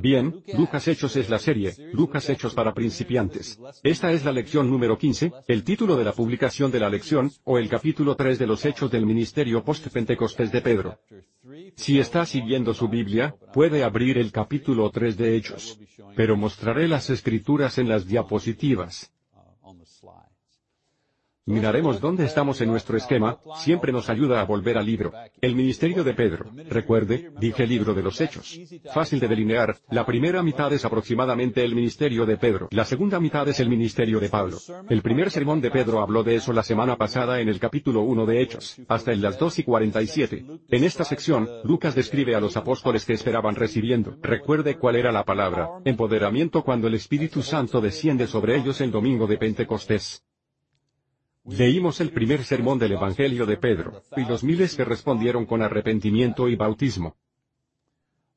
Bien, Lucas Hechos es la serie, Lucas Hechos para principiantes. Esta es la lección número 15, el título de la publicación de la lección, o el capítulo 3 de los Hechos del Ministerio Post-Pentecostés de Pedro. Si está siguiendo su Biblia, puede abrir el capítulo 3 de Hechos. Pero mostraré las escrituras en las diapositivas. Miraremos dónde estamos en nuestro esquema, siempre nos ayuda a volver al libro. El ministerio de Pedro, recuerde, dije libro de los hechos. Fácil de delinear, la primera mitad es aproximadamente el ministerio de Pedro, la segunda mitad es el ministerio de Pablo. El primer sermón de Pedro habló de eso la semana pasada en el capítulo 1 de Hechos, hasta en las 2 y 47. En esta sección, Lucas describe a los apóstoles que esperaban recibiendo, recuerde cuál era la palabra, empoderamiento cuando el Espíritu Santo desciende sobre ellos el domingo de Pentecostés. Leímos el primer sermón del Evangelio de Pedro, y los miles que respondieron con arrepentimiento y bautismo.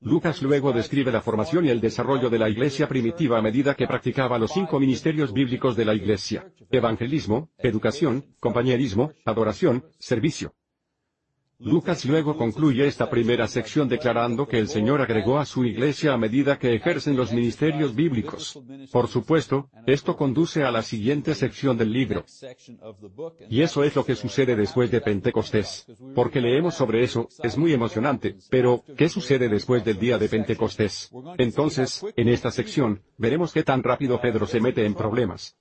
Lucas luego describe la formación y el desarrollo de la iglesia primitiva a medida que practicaba los cinco ministerios bíblicos de la iglesia. Evangelismo, educación, compañerismo, adoración, servicio. Lucas luego concluye esta primera sección declarando que el Señor agregó a su iglesia a medida que ejercen los ministerios bíblicos. Por supuesto, esto conduce a la siguiente sección del libro. Y eso es lo que sucede después de Pentecostés. Porque leemos sobre eso, es muy emocionante, pero, ¿qué sucede después del día de Pentecostés? Entonces, en esta sección, veremos qué tan rápido Pedro se mete en problemas.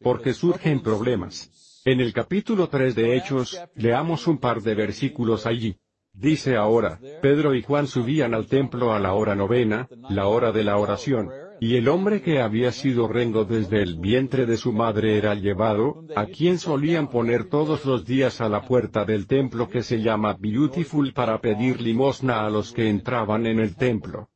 Porque surgen problemas. En el capítulo 3 de Hechos, leamos un par de versículos allí. Dice ahora, Pedro y Juan subían al templo a la hora novena, la hora de la oración, y el hombre que había sido rengo desde el vientre de su madre era llevado, a quien solían poner todos los días a la puerta del templo que se llama Beautiful para pedir limosna a los que entraban en el templo.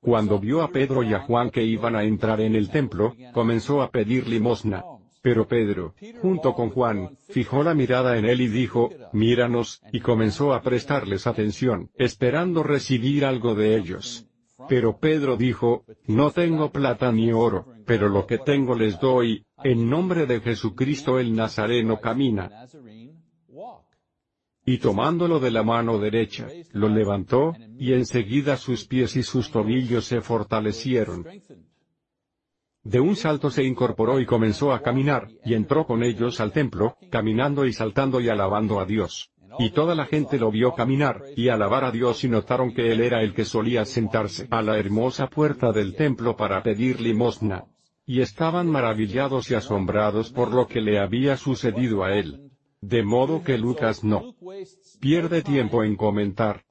Cuando vio a Pedro y a Juan que iban a entrar en el templo, comenzó a pedir limosna. Pero Pedro, junto con Juan, fijó la mirada en él y dijo, míranos, y comenzó a prestarles atención, esperando recibir algo de ellos. Pero Pedro dijo, no tengo plata ni oro, pero lo que tengo les doy, en nombre de Jesucristo el Nazareno camina. Y tomándolo de la mano derecha, lo levantó, y enseguida sus pies y sus tobillos se fortalecieron. De un salto se incorporó y comenzó a caminar, y entró con ellos al templo, caminando y saltando y alabando a Dios. Y toda la gente lo vio caminar, y alabar a Dios y notaron que él era el que solía sentarse a la hermosa puerta del templo para pedir limosna. Y estaban maravillados y asombrados por lo que le había sucedido a él. De modo que Lucas no pierde tiempo en comentar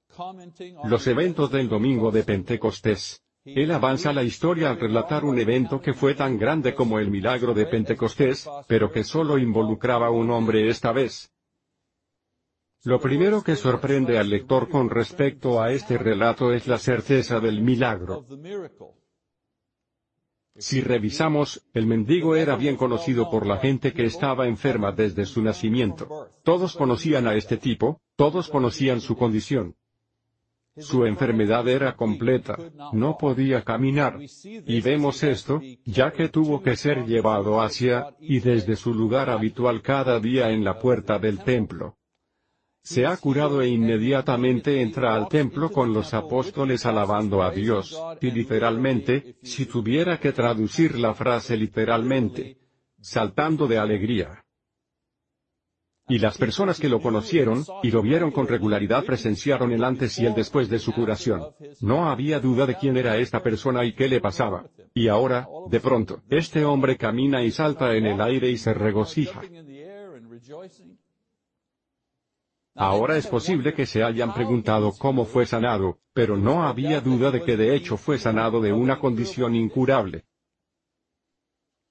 los eventos del domingo de Pentecostés. Él avanza la historia al relatar un evento que fue tan grande como el milagro de Pentecostés, pero que solo involucraba a un hombre esta vez. Lo primero que sorprende al lector con respecto a este relato es la certeza del milagro. Si revisamos, el mendigo era bien conocido por la gente que estaba enferma desde su nacimiento. Todos conocían a este tipo, todos conocían su condición. Su enfermedad era completa, no podía caminar. Y vemos esto, ya que tuvo que ser llevado hacia, y desde su lugar habitual cada día en la puerta del templo. Se ha curado e inmediatamente entra al templo con los apóstoles alabando a Dios, y literalmente, si tuviera que traducir la frase literalmente, saltando de alegría. Y las personas que lo conocieron, y lo vieron con regularidad presenciaron el antes y el después de su curación. No había duda de quién era esta persona y qué le pasaba. Y ahora, de pronto, este hombre camina y salta en el aire y se regocija. Ahora es posible que se hayan preguntado cómo fue sanado, pero no había duda de que de hecho fue sanado de una condición incurable.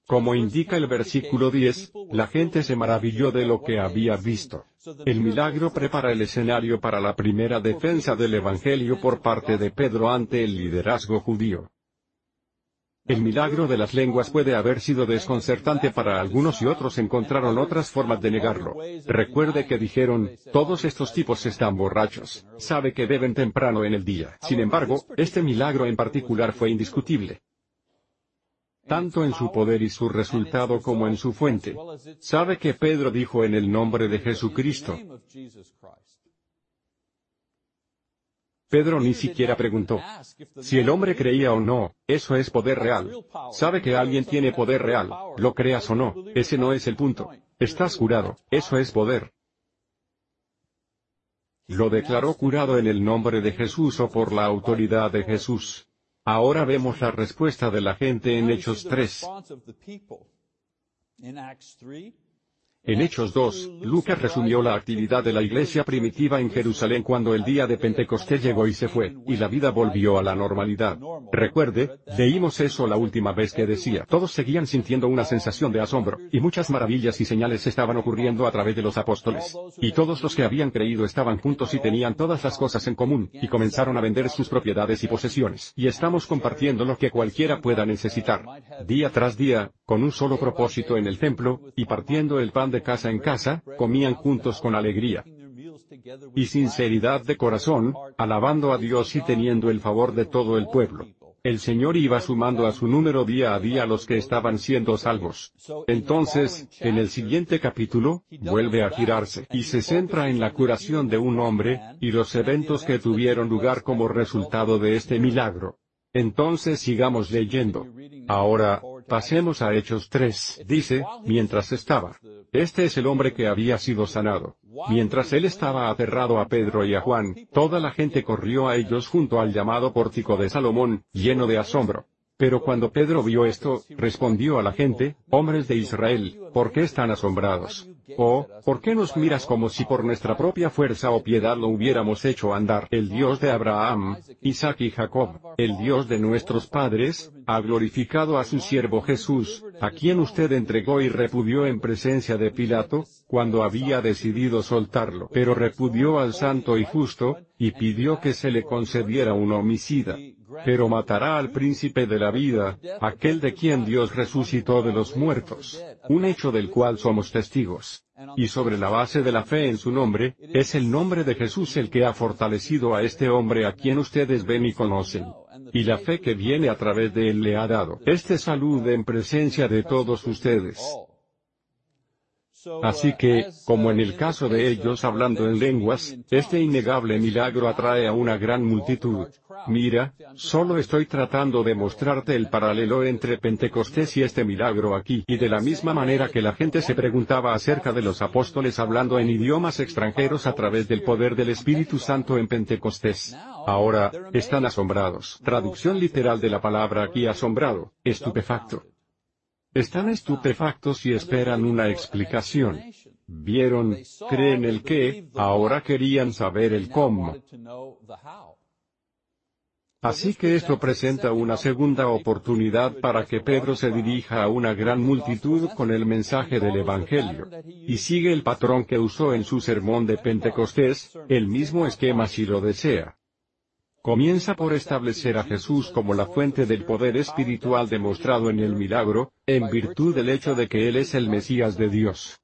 Como indica el versículo 10, la gente se maravilló de lo que había visto. El milagro prepara el escenario para la primera defensa del Evangelio por parte de Pedro ante el liderazgo judío. El milagro de las lenguas puede haber sido desconcertante para algunos y otros encontraron otras formas de negarlo. Recuerde que dijeron, todos estos tipos están borrachos, sabe que beben temprano en el día. Sin embargo, este milagro en particular fue indiscutible tanto en su poder y su resultado como en su fuente. ¿Sabe que Pedro dijo en el nombre de Jesucristo? Pedro ni siquiera preguntó. Si el hombre creía o no, eso es poder real. Sabe que alguien tiene poder real, lo creas o no, ese no es el punto. Estás curado, eso es poder. Lo declaró curado en el nombre de Jesús o por la autoridad de Jesús. Ahora vemos la respuesta de la gente en Hechos 3. En Hechos 2, Lucas resumió la actividad de la iglesia primitiva en Jerusalén cuando el día de Pentecostés llegó y se fue, y la vida volvió a la normalidad. Recuerde, leímos eso la última vez que decía, todos seguían sintiendo una sensación de asombro, y muchas maravillas y señales estaban ocurriendo a través de los apóstoles. Y todos los que habían creído estaban juntos y tenían todas las cosas en común, y comenzaron a vender sus propiedades y posesiones. Y estamos compartiendo lo que cualquiera pueda necesitar. Día tras día, con un solo propósito en el templo, y partiendo el pan de casa en casa, comían juntos con alegría y sinceridad de corazón, alabando a Dios y teniendo el favor de todo el pueblo. El Señor iba sumando a su número día a día los que estaban siendo salvos. Entonces, en el siguiente capítulo, vuelve a girarse y se centra en la curación de un hombre, y los eventos que tuvieron lugar como resultado de este milagro. Entonces sigamos leyendo. Ahora, pasemos a Hechos 3. Dice, mientras estaba. Este es el hombre que había sido sanado. Mientras él estaba aterrado a Pedro y a Juan, toda la gente corrió a ellos junto al llamado pórtico de Salomón, lleno de asombro. Pero cuando Pedro vio esto, respondió a la gente, hombres de Israel, ¿por qué están asombrados? O, ¿por qué nos miras como si por nuestra propia fuerza o piedad lo hubiéramos hecho andar? El Dios de Abraham, Isaac y Jacob, el Dios de nuestros padres, ha glorificado a su siervo Jesús, a quien usted entregó y repudió en presencia de Pilato, cuando había decidido soltarlo. Pero repudió al santo y justo, y pidió que se le concediera un homicida pero matará al príncipe de la vida, aquel de quien Dios resucitó de los muertos, un hecho del cual somos testigos. Y sobre la base de la fe en su nombre, es el nombre de Jesús el que ha fortalecido a este hombre a quien ustedes ven y conocen. Y la fe que viene a través de él le ha dado este salud en presencia de todos ustedes. Así que, como en el caso de ellos hablando en lenguas, este innegable milagro atrae a una gran multitud. Mira, solo estoy tratando de mostrarte el paralelo entre Pentecostés y este milagro aquí. Y de la misma manera que la gente se preguntaba acerca de los apóstoles hablando en idiomas extranjeros a través del poder del Espíritu Santo en Pentecostés. Ahora, están asombrados. Traducción literal de la palabra aquí asombrado, estupefacto. Están estupefactos y esperan una explicación. Vieron, creen el qué, ahora querían saber el cómo. Así que esto presenta una segunda oportunidad para que Pedro se dirija a una gran multitud con el mensaje del Evangelio. Y sigue el patrón que usó en su sermón de Pentecostés, el mismo esquema si lo desea. Comienza por establecer a Jesús como la fuente del poder espiritual demostrado en el milagro, en virtud del hecho de que Él es el Mesías de Dios.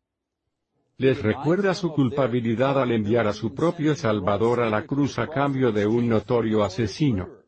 Les recuerda su culpabilidad al enviar a su propio Salvador a la cruz a cambio de un notorio asesino.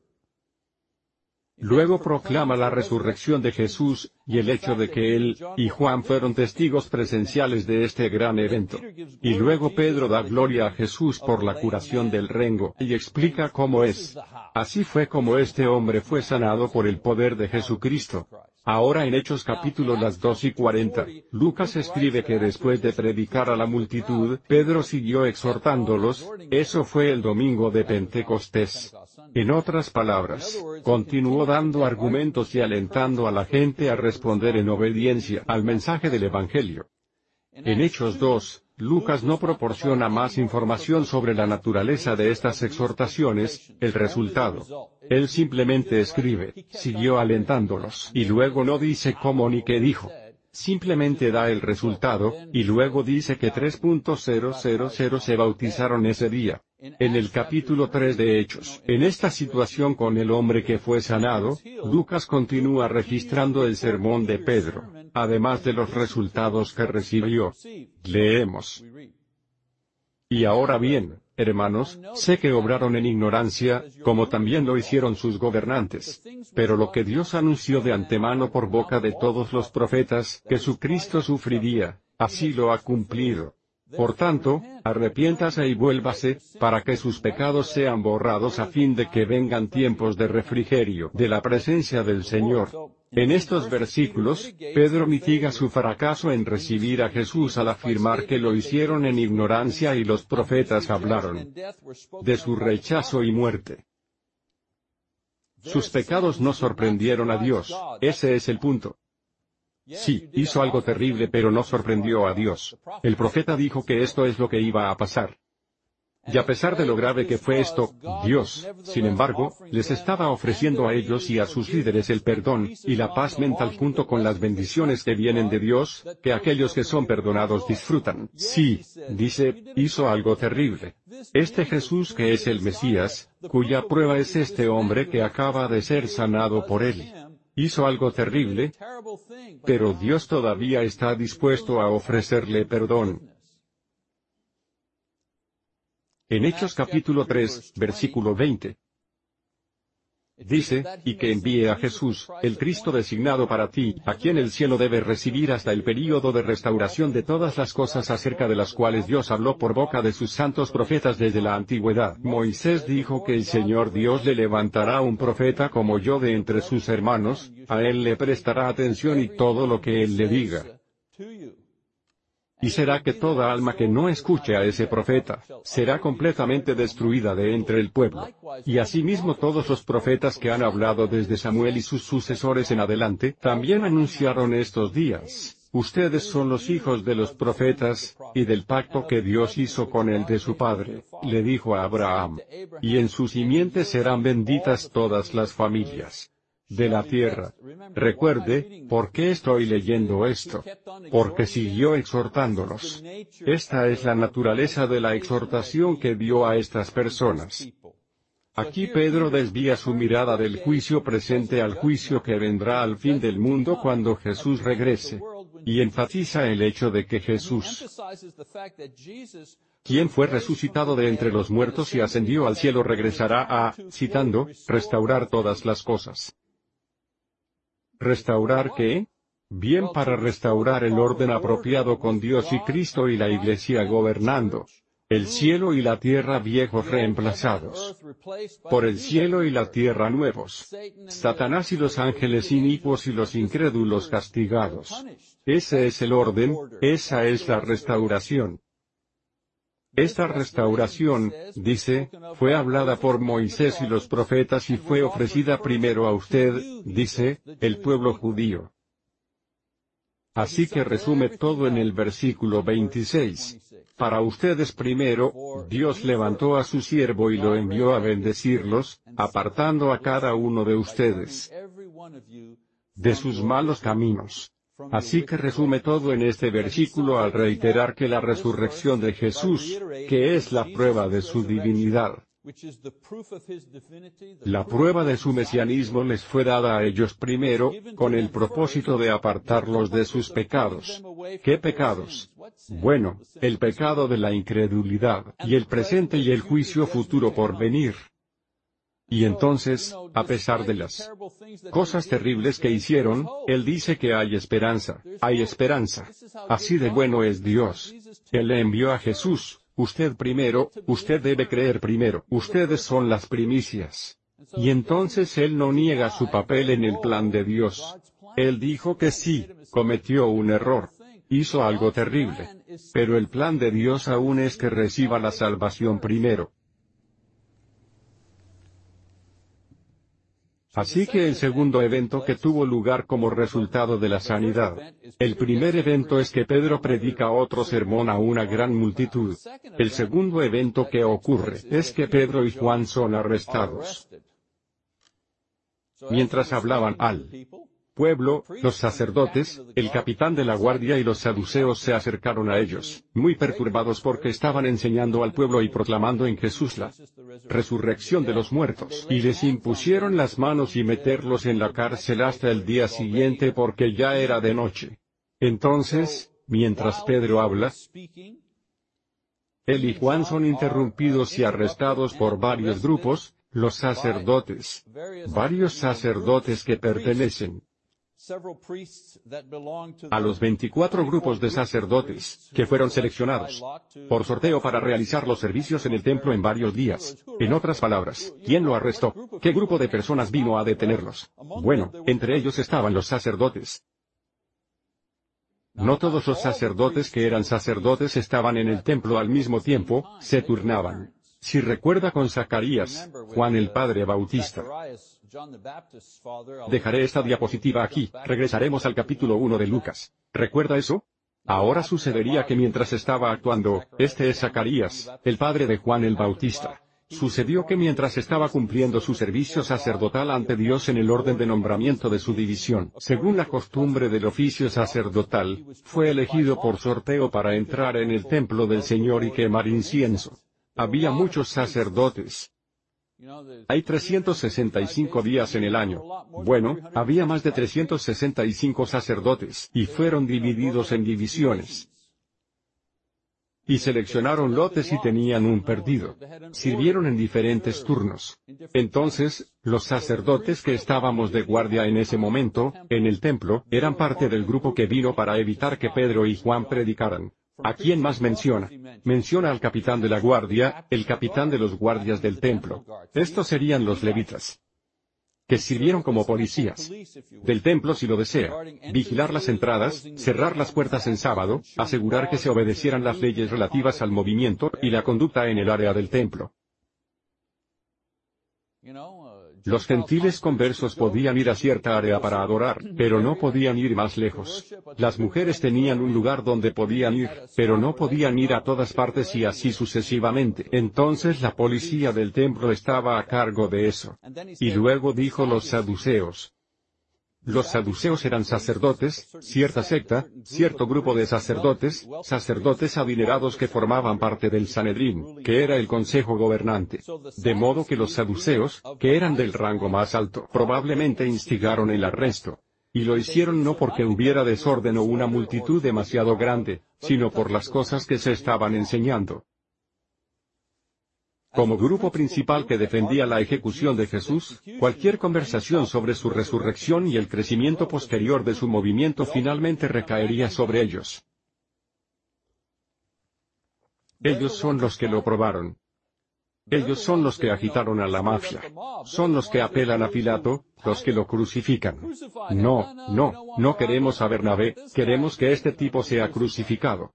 Luego proclama la resurrección de Jesús, y el hecho de que él y Juan fueron testigos presenciales de este gran evento. Y luego Pedro da gloria a Jesús por la curación del rengo, y explica cómo es. Así fue como este hombre fue sanado por el poder de Jesucristo. Ahora en Hechos capítulo las 2 y 40, Lucas escribe que después de predicar a la multitud, Pedro siguió exhortándolos, eso fue el domingo de Pentecostés. En otras palabras, continuó dando argumentos y alentando a la gente a responder en obediencia al mensaje del Evangelio. En Hechos 2, Lucas no proporciona más información sobre la naturaleza de estas exhortaciones, el resultado. Él simplemente escribe, siguió alentándolos, y luego no dice cómo ni qué dijo. Simplemente da el resultado, y luego dice que 3.000 se bautizaron ese día. En el capítulo 3 de Hechos, en esta situación con el hombre que fue sanado, Lucas continúa registrando el sermón de Pedro, además de los resultados que recibió. Leemos. Y ahora bien, hermanos, sé que obraron en ignorancia, como también lo hicieron sus gobernantes. Pero lo que Dios anunció de antemano por boca de todos los profetas, que su Cristo sufriría, así lo ha cumplido. Por tanto, arrepiéntase y vuélvase, para que sus pecados sean borrados a fin de que vengan tiempos de refrigerio de la presencia del Señor. En estos versículos, Pedro mitiga su fracaso en recibir a Jesús al afirmar que lo hicieron en ignorancia y los profetas hablaron de su rechazo y muerte. Sus pecados no sorprendieron a Dios, ese es el punto. Sí, hizo algo terrible pero no sorprendió a Dios. El profeta dijo que esto es lo que iba a pasar. Y a pesar de lo grave que fue esto, Dios, sin embargo, les estaba ofreciendo a ellos y a sus líderes el perdón, y la paz mental junto con las bendiciones que vienen de Dios, que aquellos que son perdonados disfrutan. Sí, dice, hizo algo terrible. Este Jesús que es el Mesías, cuya prueba es este hombre que acaba de ser sanado por él hizo algo terrible, pero Dios todavía está dispuesto a ofrecerle perdón. En Hechos capítulo 3, versículo 20. Dice, y que envíe a Jesús, el Cristo designado para ti, a quien el cielo debe recibir hasta el período de restauración de todas las cosas acerca de las cuales Dios habló por boca de sus santos profetas desde la antigüedad. Moisés dijo que el Señor Dios le levantará un profeta como yo de entre sus hermanos, a él le prestará atención y todo lo que él le diga. Y será que toda alma que no escuche a ese profeta, será completamente destruida de entre el pueblo. Y asimismo todos los profetas que han hablado desde Samuel y sus sucesores en adelante, también anunciaron estos días. Ustedes son los hijos de los profetas, y del pacto que Dios hizo con el de su padre, le dijo a Abraham. Y en su simiente serán benditas todas las familias de la tierra. Recuerde, ¿por qué estoy leyendo esto? Porque siguió exhortándolos. Esta es la naturaleza de la exhortación que dio a estas personas. Aquí Pedro desvía su mirada del juicio presente al juicio que vendrá al fin del mundo cuando Jesús regrese. Y enfatiza el hecho de que Jesús, quien fue resucitado de entre los muertos y ascendió al cielo regresará a, citando, restaurar todas las cosas. ¿Restaurar qué? Bien para restaurar el orden apropiado con Dios y Cristo y la Iglesia gobernando. El cielo y la tierra viejos reemplazados. Por el cielo y la tierra nuevos. Satanás y los ángeles inicuos y los incrédulos castigados. Ese es el orden, esa es la restauración. Esta restauración, dice, fue hablada por Moisés y los profetas y fue ofrecida primero a usted, dice, el pueblo judío. Así que resume todo en el versículo 26. Para ustedes primero, Dios levantó a su siervo y lo envió a bendecirlos, apartando a cada uno de ustedes de sus malos caminos. Así que resume todo en este versículo al reiterar que la resurrección de Jesús, que es la prueba de su divinidad, la prueba de su mesianismo les fue dada a ellos primero, con el propósito de apartarlos de sus pecados. ¿Qué pecados? Bueno, el pecado de la incredulidad, y el presente y el juicio futuro por venir. Y entonces, a pesar de las cosas terribles que hicieron, Él dice que hay esperanza, hay esperanza. Así de bueno es Dios. Él le envió a Jesús, usted primero, usted debe creer primero, ustedes son las primicias. Y entonces Él no niega su papel en el plan de Dios. Él dijo que sí, cometió un error. Hizo algo terrible. Pero el plan de Dios aún es que reciba la salvación primero. Así que el segundo evento que tuvo lugar como resultado de la sanidad. El primer evento es que Pedro predica otro sermón a una gran multitud. El segundo evento que ocurre es que Pedro y Juan son arrestados. Mientras hablaban al pueblo, los sacerdotes, el capitán de la guardia y los saduceos se acercaron a ellos, muy perturbados porque estaban enseñando al pueblo y proclamando en Jesús la resurrección de los muertos, y les impusieron las manos y meterlos en la cárcel hasta el día siguiente porque ya era de noche. Entonces, mientras Pedro habla, él y Juan son interrumpidos y arrestados por varios grupos, los sacerdotes, varios sacerdotes que pertenecen a los 24 grupos de sacerdotes, que fueron seleccionados por sorteo para realizar los servicios en el templo en varios días. En otras palabras, ¿quién lo arrestó? ¿Qué grupo de personas vino a detenerlos? Bueno, entre ellos estaban los sacerdotes. No todos los sacerdotes que eran sacerdotes estaban en el templo al mismo tiempo, se turnaban. Si recuerda con Zacarías, Juan el Padre Bautista. Dejaré esta diapositiva aquí, regresaremos al capítulo 1 de Lucas. ¿Recuerda eso? Ahora sucedería que mientras estaba actuando, este es Zacarías, el padre de Juan el Bautista. Sucedió que mientras estaba cumpliendo su servicio sacerdotal ante Dios en el orden de nombramiento de su división, según la costumbre del oficio sacerdotal, fue elegido por sorteo para entrar en el templo del Señor y quemar incienso. Había muchos sacerdotes. Hay 365 días en el año. Bueno, había más de 365 sacerdotes, y fueron divididos en divisiones. Y seleccionaron lotes y tenían un perdido. Sirvieron en diferentes turnos. Entonces, los sacerdotes que estábamos de guardia en ese momento, en el templo, eran parte del grupo que vino para evitar que Pedro y Juan predicaran. ¿A quién más menciona? Menciona al capitán de la guardia, el capitán de los guardias del templo. Estos serían los levitas que sirvieron como policías del templo si lo desea, vigilar las entradas, cerrar las puertas en sábado, asegurar que se obedecieran las leyes relativas al movimiento y la conducta en el área del templo. Los gentiles conversos podían ir a cierta área para adorar, pero no podían ir más lejos. Las mujeres tenían un lugar donde podían ir, pero no podían ir a todas partes y así sucesivamente. Entonces la policía del templo estaba a cargo de eso. Y luego dijo los saduceos, los saduceos eran sacerdotes, cierta secta, cierto grupo de sacerdotes, sacerdotes adinerados que formaban parte del Sanedrín, que era el consejo gobernante. De modo que los saduceos, que eran del rango más alto, probablemente instigaron el arresto. Y lo hicieron no porque hubiera desorden o una multitud demasiado grande, sino por las cosas que se estaban enseñando. Como grupo principal que defendía la ejecución de Jesús, cualquier conversación sobre su resurrección y el crecimiento posterior de su movimiento finalmente recaería sobre ellos. Ellos son los que lo probaron. Ellos son los que agitaron a la mafia. Son los que apelan a Pilato, los que lo crucifican. No, no, no queremos a Bernabé, queremos que este tipo sea crucificado.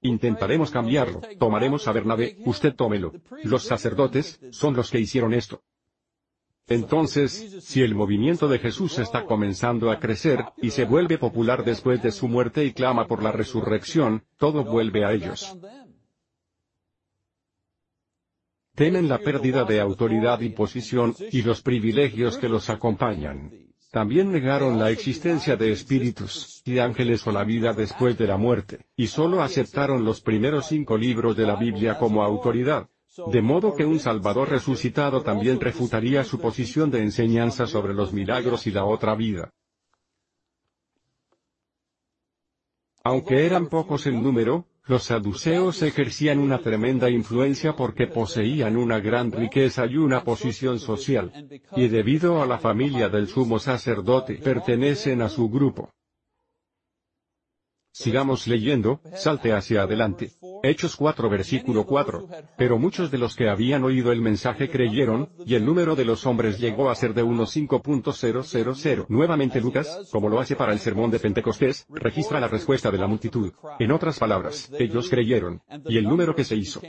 Intentaremos cambiarlo, tomaremos a Bernabé, usted tómelo. Los sacerdotes, son los que hicieron esto. Entonces, si el movimiento de Jesús está comenzando a crecer, y se vuelve popular después de su muerte y clama por la resurrección, todo vuelve a ellos. Temen la pérdida de autoridad y posición, y los privilegios que los acompañan. También negaron la existencia de espíritus, y ángeles o la vida después de la muerte, y solo aceptaron los primeros cinco libros de la Biblia como autoridad. De modo que un Salvador resucitado también refutaría su posición de enseñanza sobre los milagros y la otra vida. Aunque eran pocos en número, los saduceos ejercían una tremenda influencia porque poseían una gran riqueza y una posición social. Y debido a la familia del sumo sacerdote pertenecen a su grupo. Sigamos leyendo, salte hacia adelante. Hechos 4 versículo 4. Pero muchos de los que habían oído el mensaje creyeron, y el número de los hombres llegó a ser de unos 5.000. Nuevamente Lucas, como lo hace para el sermón de Pentecostés, registra la respuesta de la multitud. En otras palabras, ellos creyeron. Y el número que se hizo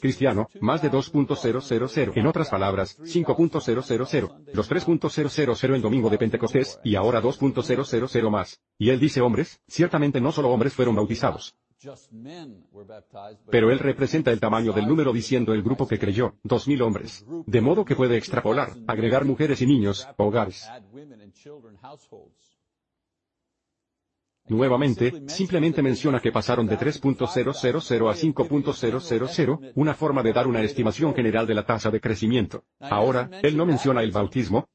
cristiano, más de 2.000. En otras palabras, 5.000. Los 3.000 en domingo de Pentecostés, y ahora 2.000 más. Y él dice hombres, ciertamente no solo hombres fueron bautizados. Pero él representa el tamaño del número diciendo el grupo que creyó, dos mil hombres. De modo que puede extrapolar, agregar mujeres y niños, hogares. Nuevamente, simplemente menciona que pasaron de 3.000 a 5.000, una forma de dar una estimación general de la tasa de crecimiento. Ahora, él no menciona el bautismo,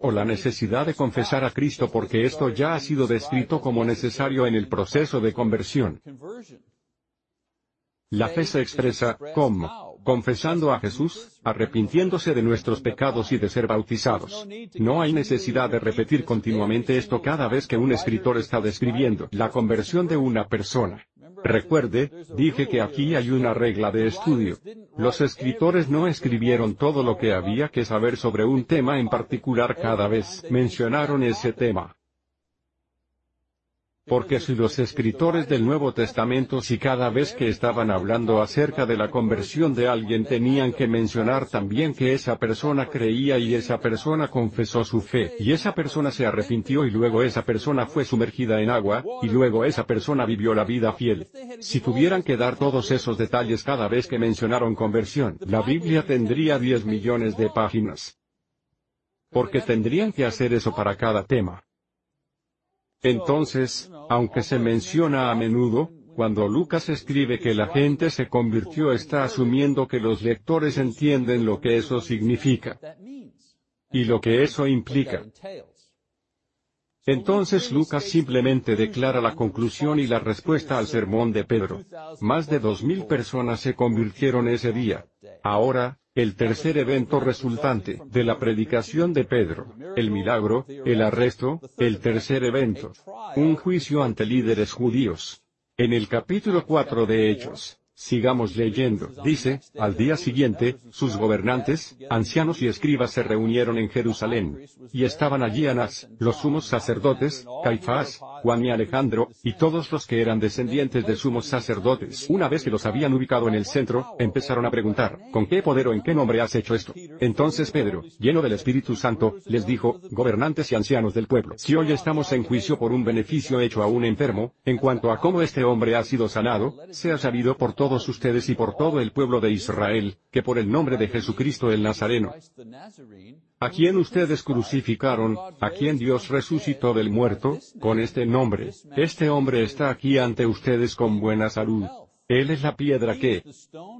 o la necesidad de confesar a Cristo porque esto ya ha sido descrito como necesario en el proceso de conversión. La fe se expresa como confesando a Jesús, arrepintiéndose de nuestros pecados y de ser bautizados. No hay necesidad de repetir continuamente esto cada vez que un escritor está describiendo la conversión de una persona. Recuerde, dije que aquí hay una regla de estudio. Los escritores no escribieron todo lo que había que saber sobre un tema en particular cada vez mencionaron ese tema. Porque si los escritores del Nuevo Testamento si cada vez que estaban hablando acerca de la conversión de alguien tenían que mencionar también que esa persona creía y esa persona confesó su fe, y esa persona se arrepintió y luego esa persona fue sumergida en agua, y luego esa persona vivió la vida fiel. Si tuvieran que dar todos esos detalles cada vez que mencionaron conversión, la Biblia tendría 10 millones de páginas. Porque tendrían que hacer eso para cada tema. Entonces, aunque se menciona a menudo, cuando Lucas escribe que la gente se convirtió está asumiendo que los lectores entienden lo que eso significa y lo que eso implica. Entonces Lucas simplemente declara la conclusión y la respuesta al sermón de Pedro. Más de dos mil personas se convirtieron ese día. Ahora, el tercer evento resultante de la predicación de Pedro, el milagro, el arresto, el tercer evento, un juicio ante líderes judíos. En el capítulo 4 de Hechos, Sigamos leyendo. Dice, al día siguiente, sus gobernantes, ancianos y escribas se reunieron en Jerusalén. Y estaban allí Anás, los sumos sacerdotes, Caifás, Juan y Alejandro, y todos los que eran descendientes de sumos sacerdotes. Una vez que los habían ubicado en el centro, empezaron a preguntar, ¿con qué poder o en qué nombre has hecho esto? Entonces Pedro, lleno del Espíritu Santo, les dijo, gobernantes y ancianos del pueblo, si hoy estamos en juicio por un beneficio hecho a un enfermo, en cuanto a cómo este hombre ha sido sanado, sea sabido por todos ustedes y por todo el pueblo de Israel, que por el nombre de Jesucristo el Nazareno, a quien ustedes crucificaron, a quien Dios resucitó del muerto, con este nombre, este hombre está aquí ante ustedes con buena salud. Él es la piedra que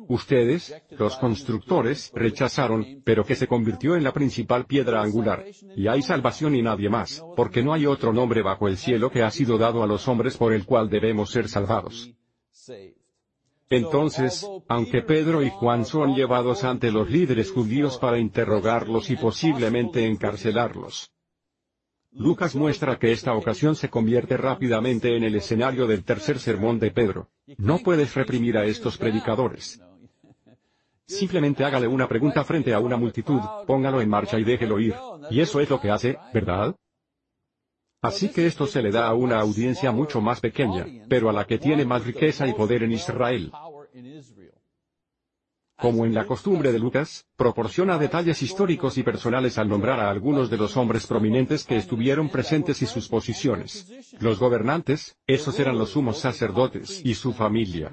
ustedes, los constructores, rechazaron, pero que se convirtió en la principal piedra angular. Y hay salvación y nadie más, porque no hay otro nombre bajo el cielo que ha sido dado a los hombres por el cual debemos ser salvados. Entonces, aunque Pedro y Juan son llevados ante los líderes judíos para interrogarlos y posiblemente encarcelarlos, Lucas muestra que esta ocasión se convierte rápidamente en el escenario del tercer sermón de Pedro. No puedes reprimir a estos predicadores. Simplemente hágale una pregunta frente a una multitud, póngalo en marcha y déjelo ir. Y eso es lo que hace, ¿verdad? Así que esto se le da a una audiencia mucho más pequeña, pero a la que tiene más riqueza y poder en Israel. Como en la costumbre de Lucas, proporciona detalles históricos y personales al nombrar a algunos de los hombres prominentes que estuvieron presentes y sus posiciones. Los gobernantes, esos eran los sumos sacerdotes y su familia.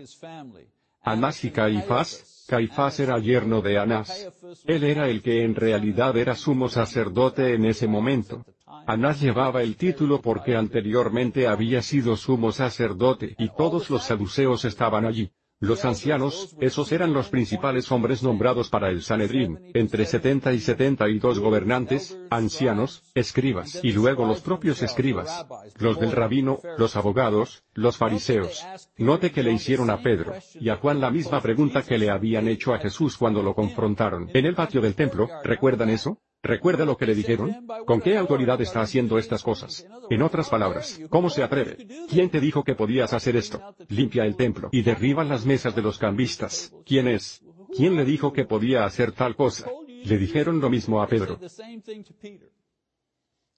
Anás y Caifás, Caifás era yerno de Anás. Él era el que en realidad era sumo sacerdote en ese momento. Anás llevaba el título porque anteriormente había sido sumo sacerdote y todos los saduceos estaban allí. Los ancianos, esos eran los principales hombres nombrados para el Sanedrín, entre 70 y 72 gobernantes, ancianos, escribas, y luego los propios escribas, los del rabino, los abogados, los fariseos. Note que le hicieron a Pedro, y a Juan la misma pregunta que le habían hecho a Jesús cuando lo confrontaron. En el patio del templo, ¿recuerdan eso? ¿Recuerda lo que le dijeron? ¿Con qué autoridad está haciendo estas cosas? En otras palabras, ¿cómo se atreve? ¿Quién te dijo que podías hacer esto? Limpia el templo y derriba las mesas de los cambistas. ¿Quién es? ¿Quién le dijo que podía hacer tal cosa? Le dijeron lo mismo a Pedro.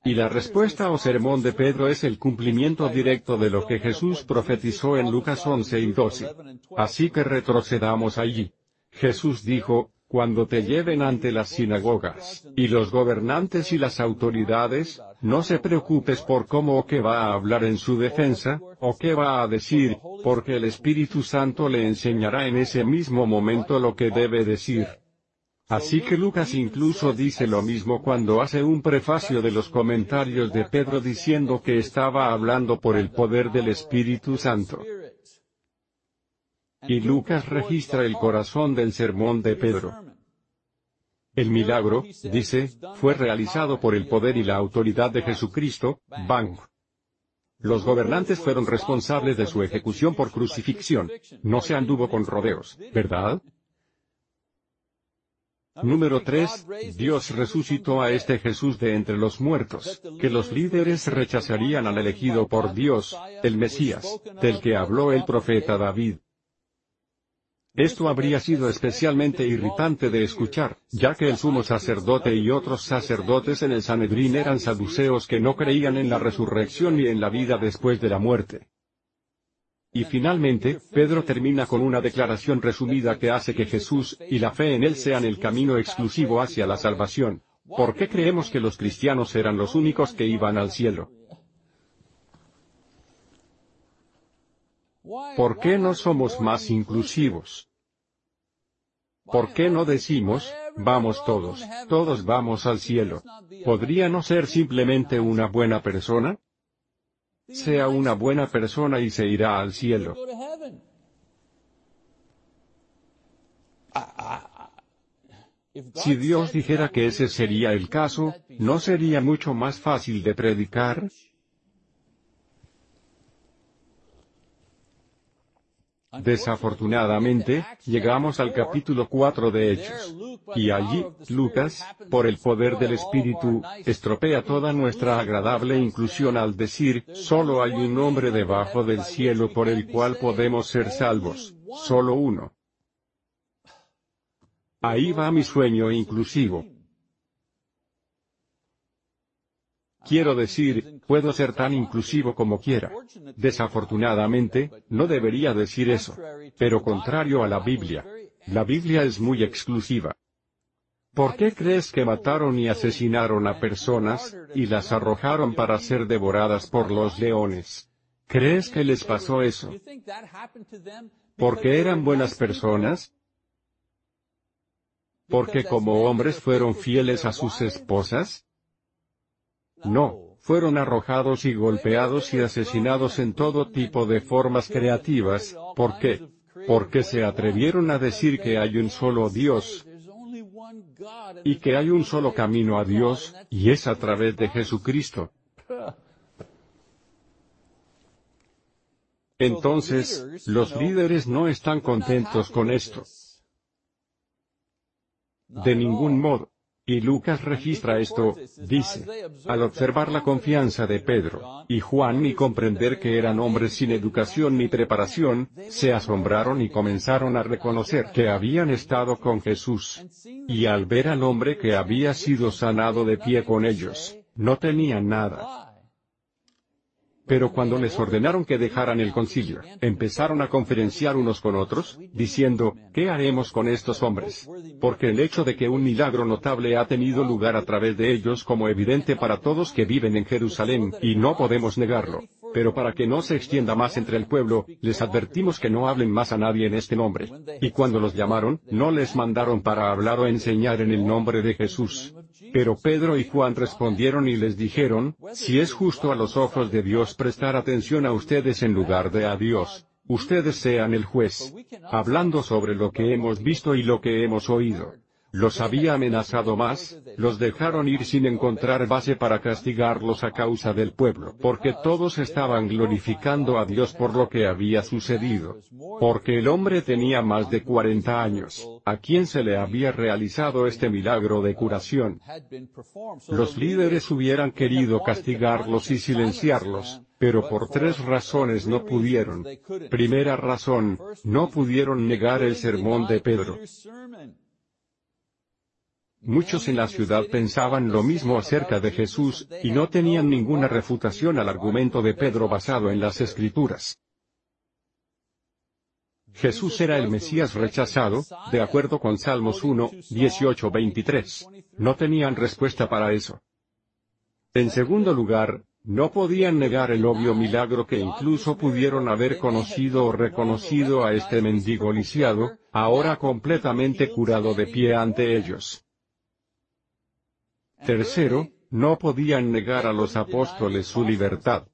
Y la respuesta o sermón de Pedro es el cumplimiento directo de lo que Jesús profetizó en Lucas 11 y 12. Así que retrocedamos allí. Jesús dijo, cuando te lleven ante las sinagogas, y los gobernantes y las autoridades, no se preocupes por cómo o qué va a hablar en su defensa, o qué va a decir, porque el Espíritu Santo le enseñará en ese mismo momento lo que debe decir. Así que Lucas incluso dice lo mismo cuando hace un prefacio de los comentarios de Pedro diciendo que estaba hablando por el poder del Espíritu Santo. Y Lucas registra el corazón del sermón de Pedro. El milagro, dice, fue realizado por el poder y la autoridad de Jesucristo, bang. Los gobernantes fueron responsables de su ejecución por crucifixión. No se anduvo con rodeos, ¿verdad? Número 3. Dios resucitó a este Jesús de entre los muertos, que los líderes rechazarían al elegido por Dios, el Mesías, del que habló el profeta David. Esto habría sido especialmente irritante de escuchar, ya que el sumo sacerdote y otros sacerdotes en el Sanedrín eran saduceos que no creían en la resurrección ni en la vida después de la muerte. Y finalmente, Pedro termina con una declaración resumida que hace que Jesús y la fe en Él sean el camino exclusivo hacia la salvación. ¿Por qué creemos que los cristianos eran los únicos que iban al cielo? ¿Por qué no somos más inclusivos? ¿Por qué no decimos, vamos todos, todos vamos al cielo? ¿Podría no ser simplemente una buena persona? Sea una buena persona y se irá al cielo. Si Dios dijera que ese sería el caso, ¿no sería mucho más fácil de predicar? Desafortunadamente, llegamos al capítulo 4 de Hechos. Y allí, Lucas, por el poder del Espíritu, estropea toda nuestra agradable inclusión al decir, solo hay un nombre debajo del cielo por el cual podemos ser salvos, solo uno. Ahí va mi sueño inclusivo. Quiero decir, puedo ser tan inclusivo como quiera. Desafortunadamente, no debería decir eso. Pero contrario a la Biblia. La Biblia es muy exclusiva. ¿Por qué crees que mataron y asesinaron a personas, y las arrojaron para ser devoradas por los leones? ¿Crees que les pasó eso? ¿Porque eran buenas personas? ¿Porque como hombres fueron fieles a sus esposas? No, fueron arrojados y golpeados y asesinados en todo tipo de formas creativas, ¿por qué? Porque se atrevieron a decir que hay un solo Dios, y que hay un solo camino a Dios, y es a través de Jesucristo. Entonces, los líderes no están contentos con esto. De ningún modo. Y Lucas registra esto, dice, al observar la confianza de Pedro y Juan y comprender que eran hombres sin educación ni preparación, se asombraron y comenzaron a reconocer que habían estado con Jesús. Y al ver al hombre que había sido sanado de pie con ellos, no tenían nada. Pero cuando les ordenaron que dejaran el concilio, empezaron a conferenciar unos con otros, diciendo, ¿qué haremos con estos hombres? Porque el hecho de que un milagro notable ha tenido lugar a través de ellos como evidente para todos que viven en Jerusalén, y no podemos negarlo. Pero para que no se extienda más entre el pueblo, les advertimos que no hablen más a nadie en este nombre. Y cuando los llamaron, no les mandaron para hablar o enseñar en el nombre de Jesús. Pero Pedro y Juan respondieron y les dijeron, si es justo a los ojos de Dios prestar atención a ustedes en lugar de a Dios, ustedes sean el juez, hablando sobre lo que hemos visto y lo que hemos oído. Los había amenazado más, los dejaron ir sin encontrar base para castigarlos a causa del pueblo, porque todos estaban glorificando a Dios por lo que había sucedido. Porque el hombre tenía más de 40 años, a quien se le había realizado este milagro de curación. Los líderes hubieran querido castigarlos y silenciarlos, pero por tres razones no pudieron. Primera razón, no pudieron negar el sermón de Pedro. Muchos en la ciudad pensaban lo mismo acerca de Jesús, y no tenían ninguna refutación al argumento de Pedro basado en las Escrituras. Jesús era el Mesías rechazado, de acuerdo con Salmos 1, 18, 23. No tenían respuesta para eso. En segundo lugar, no podían negar el obvio milagro que incluso pudieron haber conocido o reconocido a este mendigo lisiado, ahora completamente curado de pie ante ellos. Tercero, no podían negar a los apóstoles su libertad.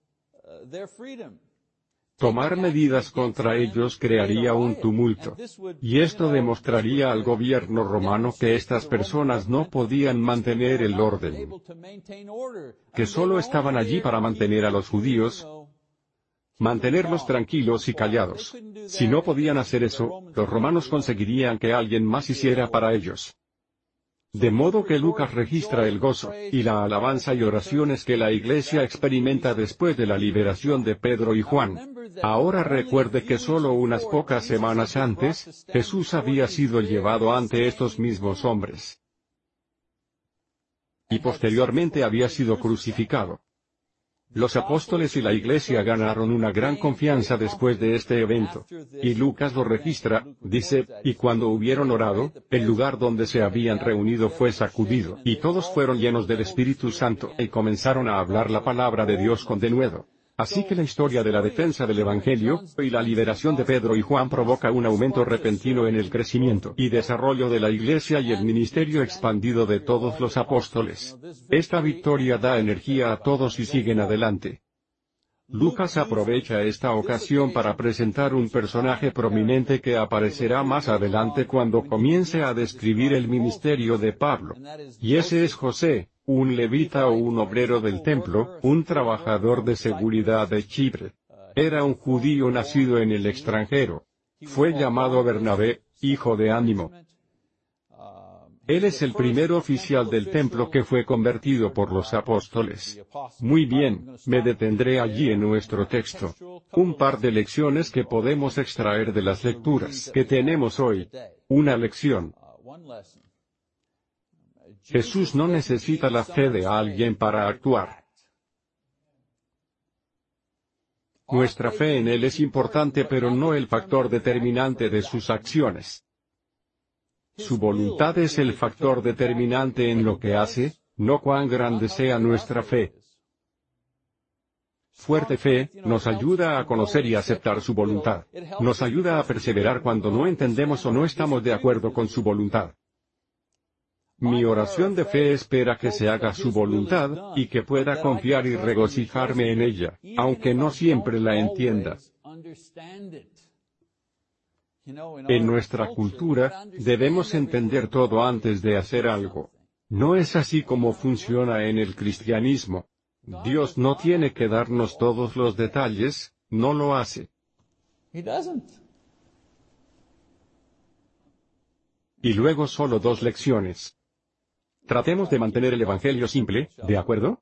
Tomar medidas contra ellos crearía un tumulto. Y esto demostraría al gobierno romano que estas personas no podían mantener el orden. Que solo estaban allí para mantener a los judíos, mantenerlos tranquilos y callados. Si no podían hacer eso, los romanos conseguirían que alguien más hiciera para ellos. De modo que Lucas registra el gozo, y la alabanza y oraciones que la iglesia experimenta después de la liberación de Pedro y Juan. Ahora recuerde que solo unas pocas semanas antes, Jesús había sido llevado ante estos mismos hombres. Y posteriormente había sido crucificado. Los apóstoles y la iglesia ganaron una gran confianza después de este evento. Y Lucas lo registra, dice, y cuando hubieron orado, el lugar donde se habían reunido fue sacudido, y todos fueron llenos del Espíritu Santo, y comenzaron a hablar la palabra de Dios con denuedo. Así que la historia de la defensa del Evangelio, y la liberación de Pedro y Juan provoca un aumento repentino en el crecimiento y desarrollo de la iglesia y el ministerio expandido de todos los apóstoles. Esta victoria da energía a todos y siguen adelante. Lucas aprovecha esta ocasión para presentar un personaje prominente que aparecerá más adelante cuando comience a describir el ministerio de Pablo. Y ese es José, un levita o un obrero del templo, un trabajador de seguridad de Chipre. Era un judío nacido en el extranjero. Fue llamado Bernabé, hijo de ánimo. Él es el primer oficial del templo que fue convertido por los apóstoles. Muy bien, me detendré allí en nuestro texto. Un par de lecciones que podemos extraer de las lecturas que tenemos hoy. Una lección. Jesús no necesita la fe de alguien para actuar. Nuestra fe en Él es importante pero no el factor determinante de sus acciones. Su voluntad es el factor determinante en lo que hace, no cuán grande sea nuestra fe. Fuerte fe, nos ayuda a conocer y aceptar su voluntad. Nos ayuda a perseverar cuando no entendemos o no estamos de acuerdo con su voluntad. Mi oración de fe espera que se haga su voluntad, y que pueda confiar y regocijarme en ella, aunque no siempre la entienda. En nuestra cultura, debemos entender todo antes de hacer algo. No es así como funciona en el cristianismo. Dios no tiene que darnos todos los detalles, no lo hace. Y luego solo dos lecciones. Tratemos de mantener el Evangelio simple, ¿de acuerdo?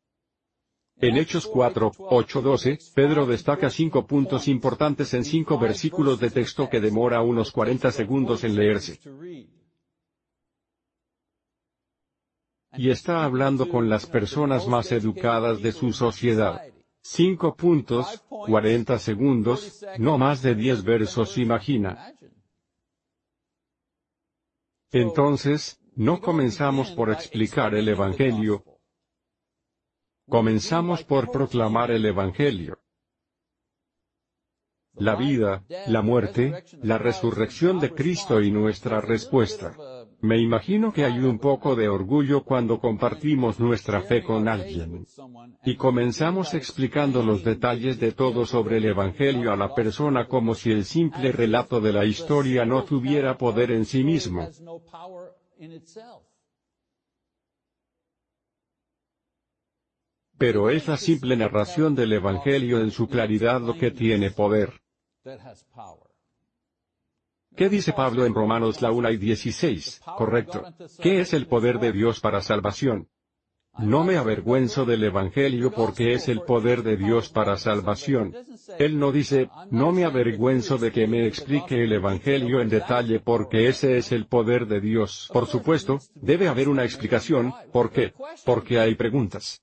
En Hechos 4, 8, 12, Pedro destaca cinco puntos importantes en cinco versículos de texto que demora unos 40 segundos en leerse. Y está hablando con las personas más educadas de su sociedad. Cinco puntos, 40 segundos, no más de 10 versos imagina. Entonces, no comenzamos por explicar el Evangelio. Comenzamos por proclamar el Evangelio. La vida, la muerte, la resurrección de Cristo y nuestra respuesta. Me imagino que hay un poco de orgullo cuando compartimos nuestra fe con alguien. Y comenzamos explicando los detalles de todo sobre el Evangelio a la persona como si el simple relato de la historia no tuviera poder en sí mismo. Pero es la simple narración del Evangelio en su claridad lo que tiene poder. ¿Qué dice Pablo en Romanos la 1 y 16? Correcto. ¿Qué es el poder de Dios para salvación? No me avergüenzo del Evangelio porque es el poder de Dios para salvación. Él no dice, no me avergüenzo de que me explique el Evangelio en detalle porque ese es el poder de Dios. Por supuesto, debe haber una explicación, ¿por qué? Porque hay preguntas.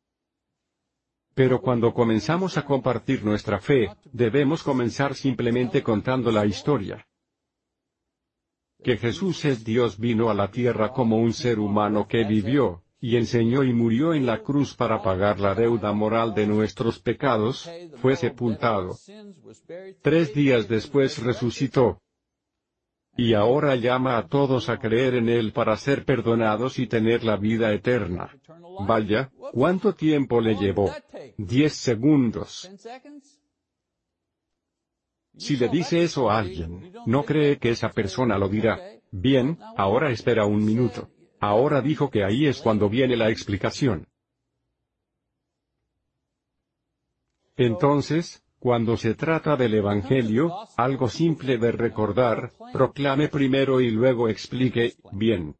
Pero cuando comenzamos a compartir nuestra fe, debemos comenzar simplemente contando la historia. Que Jesús es Dios vino a la tierra como un ser humano que vivió, y enseñó y murió en la cruz para pagar la deuda moral de nuestros pecados, fue sepultado. Tres días después resucitó. Y ahora llama a todos a creer en Él para ser perdonados y tener la vida eterna. Vaya, ¿cuánto tiempo le llevó? Diez segundos. Si le dice eso a alguien, no cree que esa persona lo dirá. Bien, ahora espera un minuto. Ahora dijo que ahí es cuando viene la explicación. Entonces, cuando se trata del Evangelio, algo simple de recordar, proclame primero y luego explique, bien.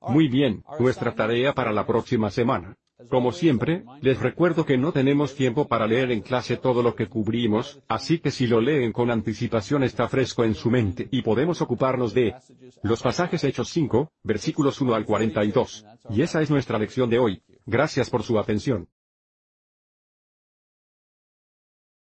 Muy bien, nuestra tarea para la próxima semana. Como siempre, les recuerdo que no tenemos tiempo para leer en clase todo lo que cubrimos, así que si lo leen con anticipación está fresco en su mente y podemos ocuparnos de los pasajes Hechos 5, versículos 1 al 42. Y esa es nuestra lección de hoy. Gracias por su atención.